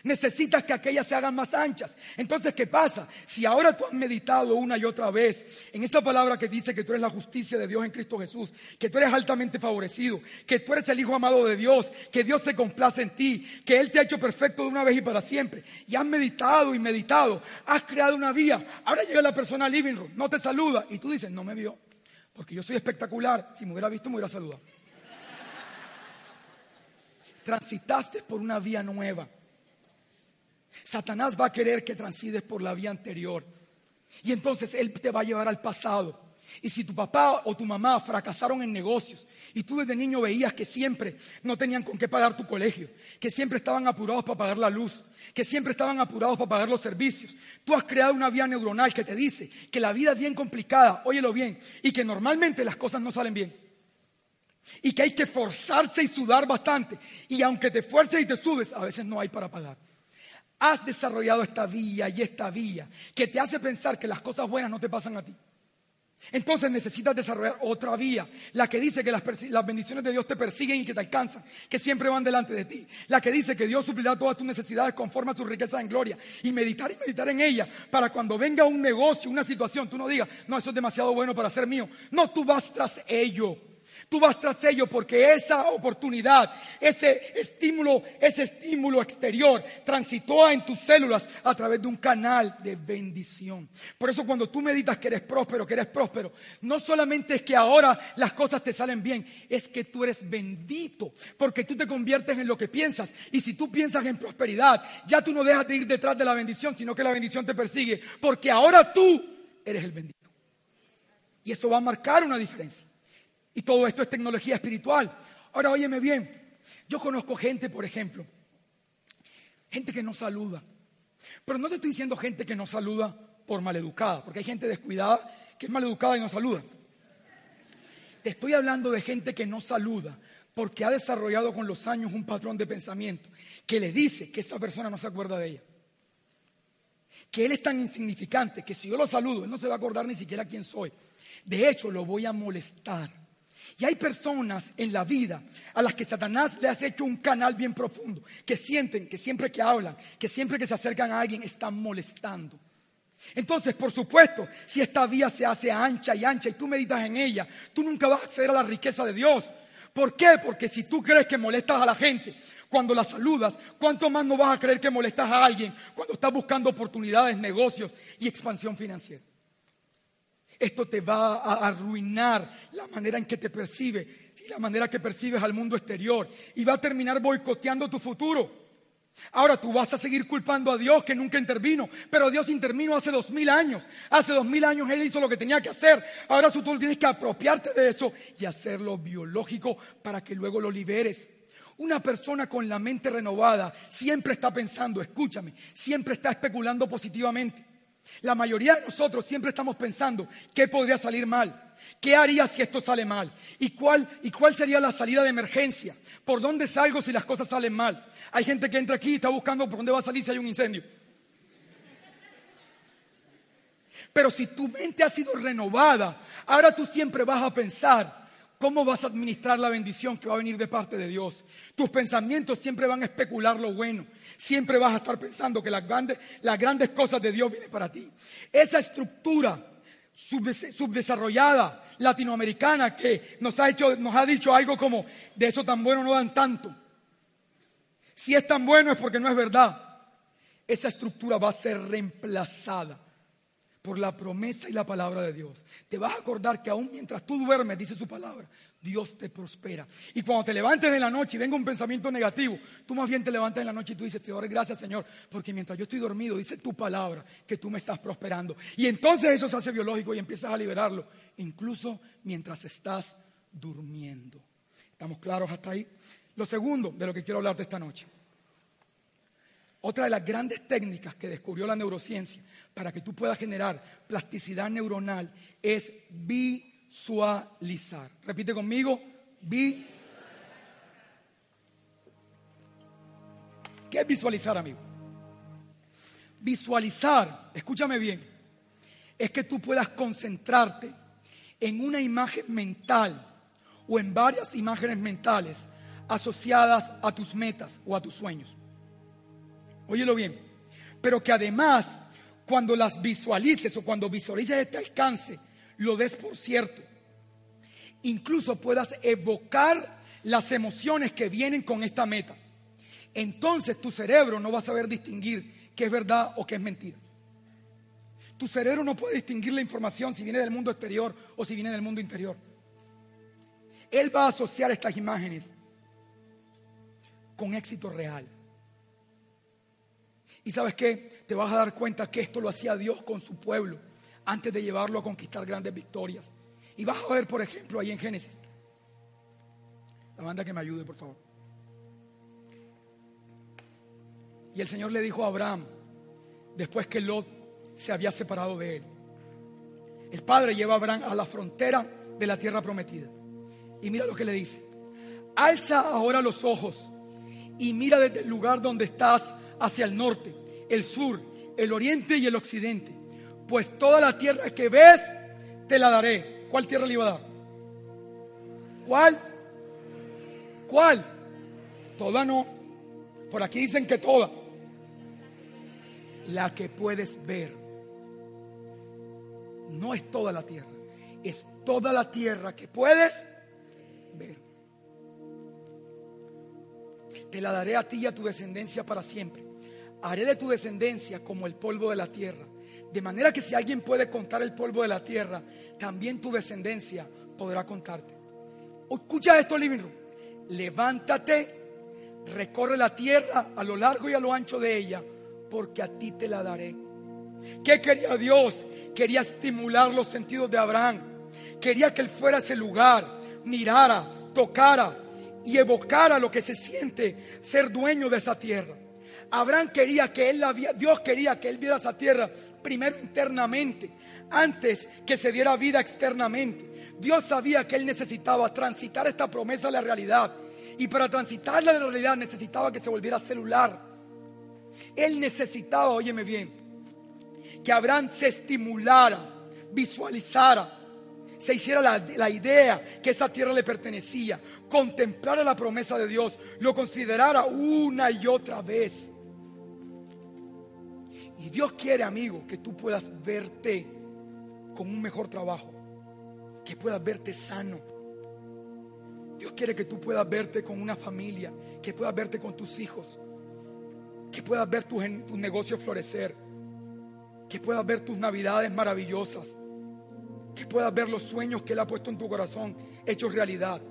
Necesitas que aquellas se hagan más anchas. Entonces, ¿qué pasa? Si ahora tú has meditado una y otra vez en esa palabra que dice que tú eres la justicia de Dios en Cristo Jesús, que tú eres altamente favorecido, que tú eres el Hijo amado de Dios, que Dios se complace en ti, que Él te ha hecho perfecto de una vez y para siempre, y has meditado y meditado, has creado una vía. Ahora llega la persona al living room, no te saluda, y tú dices, no me vio, porque yo soy espectacular. Si me hubiera visto, me hubiera saludado. Transitaste por una vía nueva. Satanás va a querer que transides por la vía anterior. Y entonces él te va a llevar al pasado. Y si tu papá o tu mamá fracasaron en negocios y tú desde niño veías que siempre no tenían con qué pagar tu colegio, que siempre estaban apurados para pagar la luz, que siempre estaban apurados para pagar los servicios, tú has creado una vía neuronal que te dice que la vida es bien complicada, óyelo bien, y que normalmente las cosas no salen bien. Y que hay que forzarse y sudar bastante. Y aunque te fuerces y te sudes, a veces no hay para pagar. Has desarrollado esta vía y esta vía que te hace pensar que las cosas buenas no te pasan a ti. Entonces necesitas desarrollar otra vía, la que dice que las, bendiciones de Dios te persiguen y que te alcanzan, que siempre van delante de ti, la que dice que Dios suplirá todas tus necesidades conforme a su riqueza en gloria, y meditar y meditar en ella, para cuando venga un negocio, una situación, tú no digas, no, eso es demasiado bueno para ser mío, no, tú vas tras ello. Tú vas tras ello porque esa oportunidad, ese estímulo, ese estímulo exterior transitó en tus células a través de un canal de bendición. Por eso cuando tú meditas que eres próspero, que eres próspero, no solamente es que ahora las cosas te salen bien, es que tú eres bendito, porque tú te conviertes en lo que piensas. Y si tú piensas en prosperidad, ya tú no dejas de ir detrás de la bendición, sino que la bendición te persigue, porque ahora tú eres el bendito. Y eso va a marcar una diferencia. Y todo esto es tecnología espiritual. Ahora, óyeme bien, yo conozco gente, por ejemplo, gente que no saluda. Pero no te estoy diciendo gente que no saluda por maleducada, porque hay gente descuidada que es maleducada y no saluda. Te estoy hablando de gente que no saluda porque ha desarrollado con los años un patrón de pensamiento que le dice que esa persona no se acuerda de ella. Que él es tan insignificante que si yo lo saludo, él no se va a acordar ni siquiera quién soy. De hecho, lo voy a molestar. Y hay personas en la vida a las que Satanás le ha hecho un canal bien profundo, que sienten que siempre que hablan, que siempre que se acercan a alguien están molestando. Entonces, por supuesto, si esta vía se hace ancha y ancha y tú meditas en ella, tú nunca vas a acceder a la riqueza de Dios. ¿Por qué? Porque si tú crees que molestas a la gente cuando la saludas, ¿cuánto más no vas a creer que molestas a alguien cuando estás buscando oportunidades, negocios y expansión financiera? Esto te va a arruinar la manera en que te percibe y la manera que percibes al mundo exterior y va a terminar boicoteando tu futuro. Ahora tú vas a seguir culpando a Dios que nunca intervino, pero Dios intervino hace dos mil años. Hace dos mil años Él hizo lo que tenía que hacer. Ahora tú tienes que apropiarte de eso y hacerlo biológico para que luego lo liberes. Una persona con la mente renovada siempre está pensando, escúchame, siempre está especulando positivamente. La mayoría de nosotros siempre estamos pensando qué podría salir mal, qué haría si esto sale mal y cuál, y cuál sería la salida de emergencia, por dónde salgo si las cosas salen mal. Hay gente que entra aquí y está buscando por dónde va a salir si hay un incendio. Pero si tu mente ha sido renovada, ahora tú siempre vas a pensar ¿Cómo vas a administrar la bendición que va a venir de parte de Dios? Tus pensamientos siempre van a especular lo bueno. Siempre vas a estar pensando que las grandes, las grandes cosas de Dios vienen para ti. Esa estructura subdesarrollada latinoamericana que nos ha, hecho, nos ha dicho algo como, de eso tan bueno no dan tanto. Si es tan bueno es porque no es verdad. Esa estructura va a ser reemplazada por la promesa y la palabra de Dios. Te vas a acordar que aún mientras tú duermes, dice su palabra, Dios te prospera. Y cuando te levantes en la noche y venga un pensamiento negativo, tú más bien te levantas en la noche y tú dices, te doy gracias Señor, porque mientras yo estoy dormido, dice tu palabra que tú me estás prosperando. Y entonces eso se hace biológico y empiezas a liberarlo, incluso mientras estás durmiendo. ¿Estamos claros hasta ahí? Lo segundo de lo que quiero hablarte esta noche. Otra de las grandes técnicas que descubrió la neurociencia para que tú puedas generar plasticidad neuronal es visualizar. Repite conmigo, vi. ¿Qué es visualizar, amigo? Visualizar, escúchame bien, es que tú puedas concentrarte en una imagen mental o en varias imágenes mentales asociadas a tus metas o a tus sueños. Óyelo bien, pero que además cuando las visualices o cuando visualices este alcance, lo des por cierto. Incluso puedas evocar las emociones que vienen con esta meta. Entonces tu cerebro no va a saber distinguir qué es verdad o qué es mentira. Tu cerebro no puede distinguir la información si viene del mundo exterior o si viene del mundo interior. Él va a asociar estas imágenes con éxito real. Y sabes qué, te vas a dar cuenta que esto lo hacía Dios con su pueblo antes de llevarlo a conquistar grandes victorias. Y vas a ver, por ejemplo, ahí en Génesis. La banda que me ayude, por favor. Y el Señor le dijo a Abraham, después que Lot se había separado de él. El padre lleva a Abraham a la frontera de la tierra prometida. Y mira lo que le dice. Alza ahora los ojos y mira desde el lugar donde estás hacia el norte, el sur, el oriente y el occidente. Pues toda la tierra que ves, te la daré. ¿Cuál tierra le iba a dar? ¿Cuál? ¿Cuál? Toda no. Por aquí dicen que toda. La que puedes ver. No es toda la tierra. Es toda la tierra que puedes ver. Te la daré a ti y a tu descendencia para siempre haré de tu descendencia como el polvo de la tierra. De manera que si alguien puede contar el polvo de la tierra, también tu descendencia podrá contarte. Escucha esto, living room. Levántate, recorre la tierra a lo largo y a lo ancho de ella, porque a ti te la daré. ¿Qué quería Dios? Quería estimular los sentidos de Abraham. Quería que él fuera a ese lugar, mirara, tocara y evocara lo que se siente ser dueño de esa tierra. Abraham quería que él la Dios quería que él viera esa tierra primero internamente, antes que se diera vida externamente. Dios sabía que él necesitaba transitar esta promesa a la realidad. Y para transitarla a la realidad necesitaba que se volviera celular. Él necesitaba, óyeme bien, que Abraham se estimulara, visualizara, se hiciera la, la, idea que esa tierra le pertenecía, contemplara la promesa de Dios, lo considerara una y otra vez. Y Dios quiere, amigo, que tú puedas verte con un mejor trabajo, que puedas verte sano. Dios quiere que tú puedas verte con una familia, que puedas verte con tus hijos, que puedas ver tus, tus negocios florecer, que puedas ver tus navidades maravillosas, que puedas ver los sueños que Él ha puesto en tu corazón hechos realidad.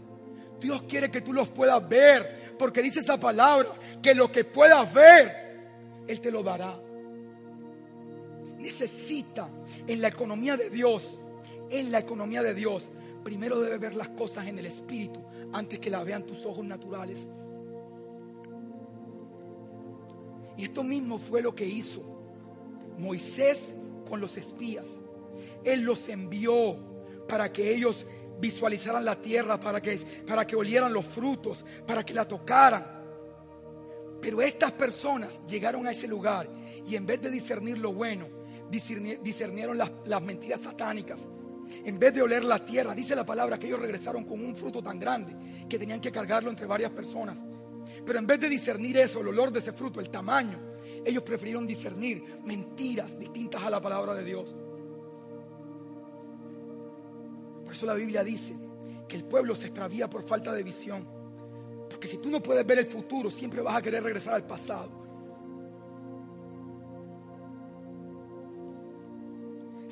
Dios quiere que tú los puedas ver, porque dice esa palabra, que lo que puedas ver, Él te lo dará. Necesita en la economía de Dios, en la economía de Dios, primero debe ver las cosas en el Espíritu antes que las vean tus ojos naturales. Y esto mismo fue lo que hizo Moisés con los espías. Él los envió para que ellos visualizaran la tierra, para que, para que olieran los frutos, para que la tocaran. Pero estas personas llegaron a ese lugar y en vez de discernir lo bueno, discernieron las, las mentiras satánicas. En vez de oler la tierra, dice la palabra que ellos regresaron con un fruto tan grande que tenían que cargarlo entre varias personas. Pero en vez de discernir eso, el olor de ese fruto, el tamaño, ellos prefirieron discernir mentiras distintas a la palabra de Dios. Por eso la Biblia dice que el pueblo se extravía por falta de visión. Porque si tú no puedes ver el futuro, siempre vas a querer regresar al pasado.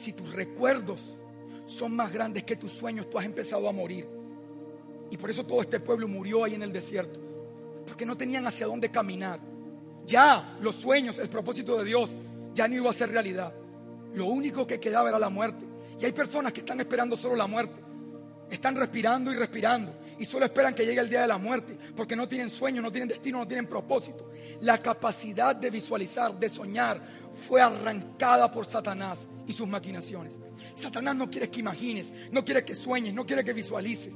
Si tus recuerdos son más grandes que tus sueños, tú has empezado a morir. Y por eso todo este pueblo murió ahí en el desierto. Porque no tenían hacia dónde caminar. Ya los sueños, el propósito de Dios, ya no iba a ser realidad. Lo único que quedaba era la muerte. Y hay personas que están esperando solo la muerte. Están respirando y respirando. Y solo esperan que llegue el día de la muerte. Porque no tienen sueño, no tienen destino, no tienen propósito. La capacidad de visualizar, de soñar, fue arrancada por Satanás y sus maquinaciones. Satanás no quiere que imagines, no quiere que sueñes, no quiere que visualices.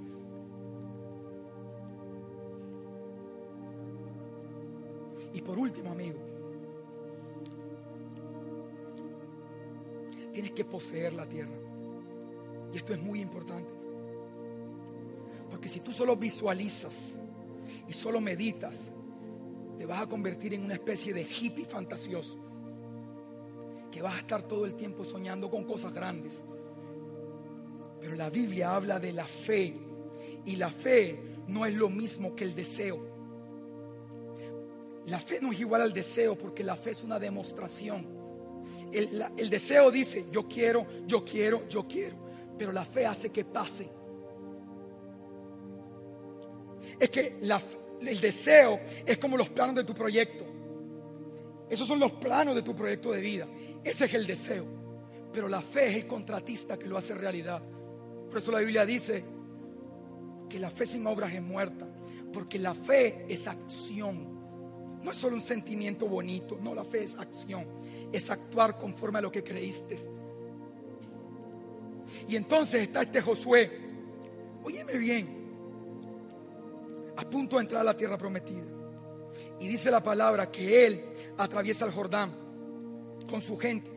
Y por último, amigo, tienes que poseer la tierra. Y esto es muy importante. Porque si tú solo visualizas y solo meditas, te vas a convertir en una especie de hippie fantasioso. Que vas a estar todo el tiempo soñando con cosas grandes. Pero la Biblia habla de la fe. Y la fe no es lo mismo que el deseo. La fe no es igual al deseo porque la fe es una demostración. El, el deseo dice, yo quiero, yo quiero, yo quiero. Pero la fe hace que pase. Es que el deseo es como los planos de tu proyecto. Esos son los planos de tu proyecto de vida. Ese es el deseo. Pero la fe es el contratista que lo hace realidad. Por eso la Biblia dice que la fe sin obras es muerta. Porque la fe es acción. No es solo un sentimiento bonito. No, la fe es acción. Es actuar conforme a lo que creíste. Y entonces está este Josué. Óyeme bien a punto de entrar a la tierra prometida. Y dice la palabra que él atraviesa el Jordán con su gente.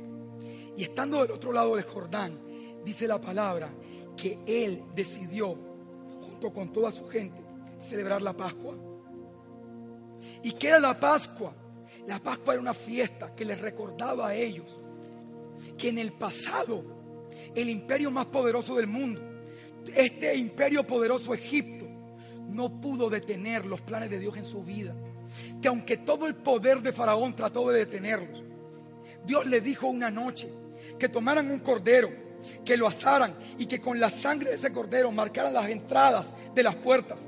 Y estando del otro lado del Jordán, dice la palabra que él decidió, junto con toda su gente, celebrar la Pascua. ¿Y qué era la Pascua? La Pascua era una fiesta que les recordaba a ellos que en el pasado el imperio más poderoso del mundo, este imperio poderoso Egipto, no pudo detener los planes de Dios en su vida. Que aunque todo el poder de Faraón trató de detenerlos, Dios le dijo una noche que tomaran un cordero, que lo asaran y que con la sangre de ese cordero marcaran las entradas de las puertas.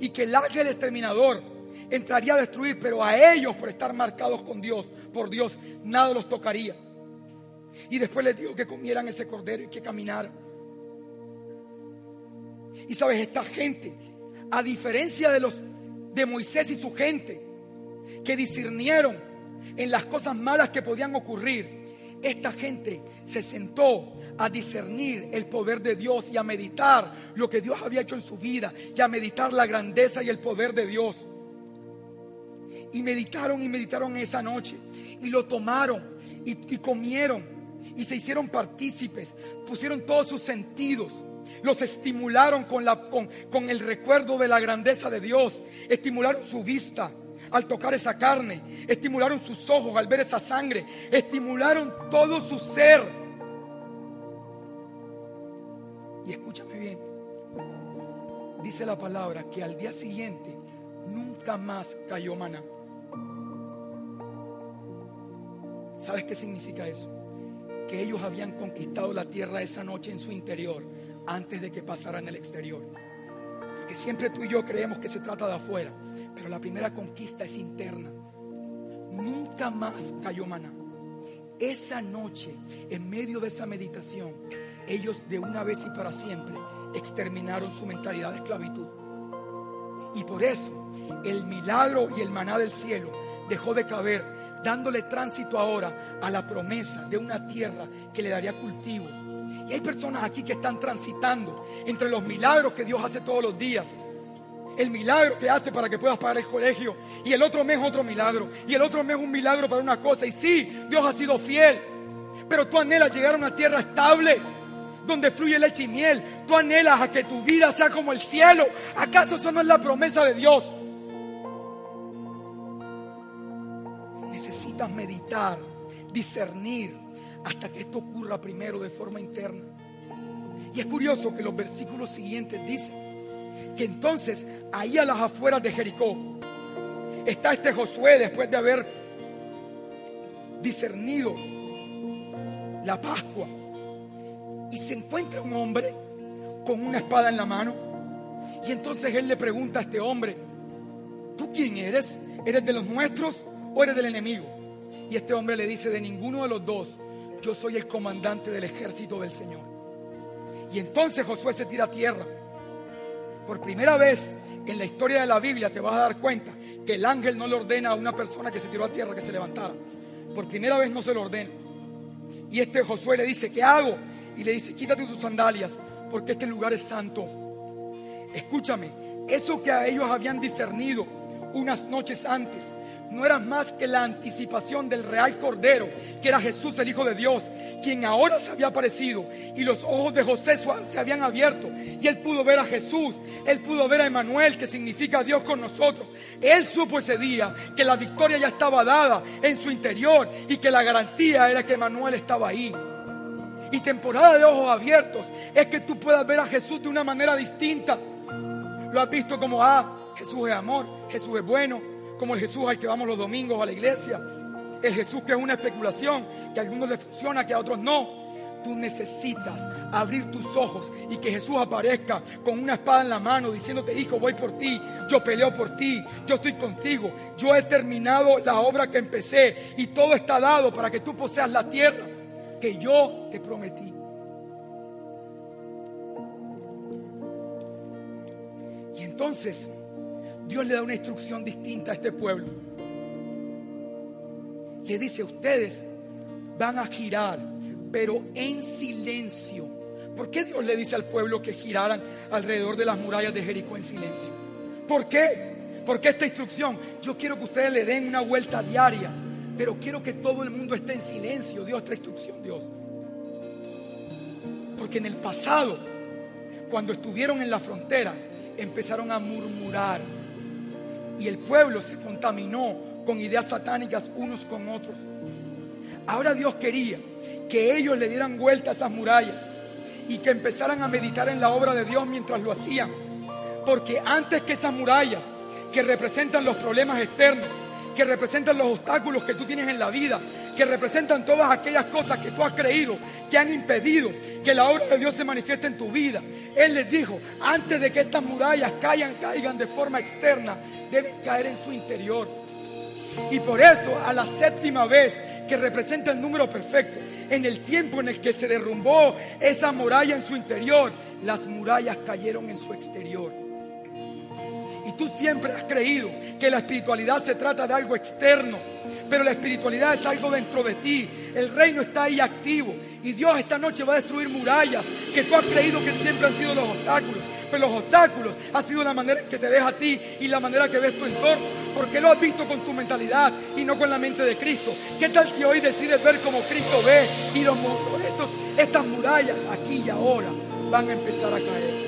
Y que el ángel exterminador entraría a destruir, pero a ellos por estar marcados con Dios, por Dios, nada los tocaría. Y después les dijo que comieran ese cordero y que caminaran. Y sabes, esta gente a diferencia de los de Moisés y su gente, que discernieron en las cosas malas que podían ocurrir, esta gente se sentó a discernir el poder de Dios y a meditar lo que Dios había hecho en su vida y a meditar la grandeza y el poder de Dios. Y meditaron y meditaron esa noche y lo tomaron y, comieron y se hicieron partícipes, pusieron todos sus sentidos los estimularon con, la, con, con el recuerdo de la grandeza de Dios, estimularon su vista al tocar esa carne, estimularon sus ojos al ver esa sangre, estimularon todo su ser. Y escúchame bien, dice la palabra que al día siguiente nunca más cayó maná. ¿Sabes qué significa eso? Que ellos habían conquistado la tierra esa noche en su interior antes de que pasara en el exterior. Porque siempre tú y yo creemos que se trata de afuera, pero la primera conquista es interna. Nunca más cayó maná. Esa noche, en medio de esa meditación, ellos de una vez y para siempre exterminaron su mentalidad de esclavitud. Y por eso el milagro y el maná del cielo dejó de caber, dándole tránsito ahora a la promesa de una tierra que le daría cultivo. Y hay personas aquí que están transitando entre los milagros que Dios hace todos los días. El milagro que hace para que puedas pagar el colegio. Y el otro mes otro milagro. Y el otro mes un milagro para una cosa. Y sí, Dios ha sido fiel. Pero tú anhelas llegar a una tierra estable donde fluye leche y miel. Tú anhelas a que tu vida sea como el cielo. ¿Acaso eso no es la promesa de Dios? Necesitas meditar, discernir, hasta que esto ocurra primero de forma interna. Y es curioso que los versículos siguientes dicen que entonces ahí a las afueras de Jericó está este Josué después de haber discernido la Pascua y se encuentra un hombre con una espada en la mano. Y entonces él le pregunta a este hombre, ¿tú quién eres? ¿Eres de los nuestros o eres del enemigo? Y este hombre le dice, de ninguno de los dos, yo soy el comandante del ejército del Señor. Y entonces Josué se tira a tierra. Por primera vez en la historia de la Biblia te vas a dar cuenta que el ángel no le ordena a una persona que se tiró a tierra que se levantara. Por primera vez no se lo ordena. Y este Josué le dice, ¿qué hago? y le dice, quítate tus sandalias, porque este lugar es santo. Escúchame, eso que a ellos habían discernido unas noches antes, no era más que la anticipación del real Cordero, que era Jesús el Hijo de Dios, quien ahora se había aparecido y los ojos de José se habían abierto y él pudo ver a Jesús, él pudo ver a Emanuel, que significa Dios con nosotros. Él supo ese día que la victoria ya estaba dada en su interior y que la garantía era que Emanuel estaba ahí. Y temporada de ojos abiertos es que tú puedas ver a Jesús de una manera distinta. Lo has visto como, ah, Jesús es amor, Jesús es bueno, como el Jesús al que vamos los domingos a la iglesia. El Jesús que es una especulación, que a algunos les funciona, que a otros no. Tú necesitas abrir tus ojos y que Jesús aparezca con una espada en la mano diciéndote, hijo, voy por ti, yo peleo por ti, yo estoy contigo, yo he terminado la obra que empecé y todo está dado para que tú poseas la tierra que yo te prometí. Y entonces Dios le da una instrucción distinta a este pueblo. Le dice, ustedes van a girar, pero en silencio. ¿Por qué Dios le dice al pueblo que giraran alrededor de las murallas de Jericó en silencio? ¿Por qué? Porque esta instrucción, yo quiero que ustedes le den una vuelta diaria pero quiero que todo el mundo esté en silencio. Dios, esta instrucción, Dios. Porque en el pasado, cuando estuvieron en la frontera, empezaron a murmurar. Y el pueblo se contaminó con ideas satánicas unos con otros. Ahora Dios quería que ellos le dieran vuelta a esas murallas y que empezaran a meditar en la obra de Dios mientras lo hacían. Porque antes que esas murallas que representan los problemas externos, que representan los obstáculos que tú tienes en la vida, que representan todas aquellas cosas que tú has creído, que han impedido que la obra de Dios se manifieste en tu vida. Él les dijo, antes de que estas murallas caigan, caigan de forma externa, deben caer en su interior. Y por eso, a la séptima vez que representa el número perfecto, en el tiempo en el que se derrumbó esa muralla en su interior, las murallas cayeron en su exterior. Y tú siempre has creído que la espiritualidad se trata de algo externo, pero la espiritualidad es algo dentro de ti. El reino está ahí activo. Y Dios esta noche va a destruir murallas que tú has creído que siempre han sido los obstáculos. Pero los obstáculos han sido la manera que te ves a ti y la manera que ves tu entorno. Porque lo has visto con tu mentalidad y no con la mente de Cristo. ¿Qué tal si hoy decides ver como Cristo ve y los, estos, estas murallas aquí y ahora van a empezar a caer.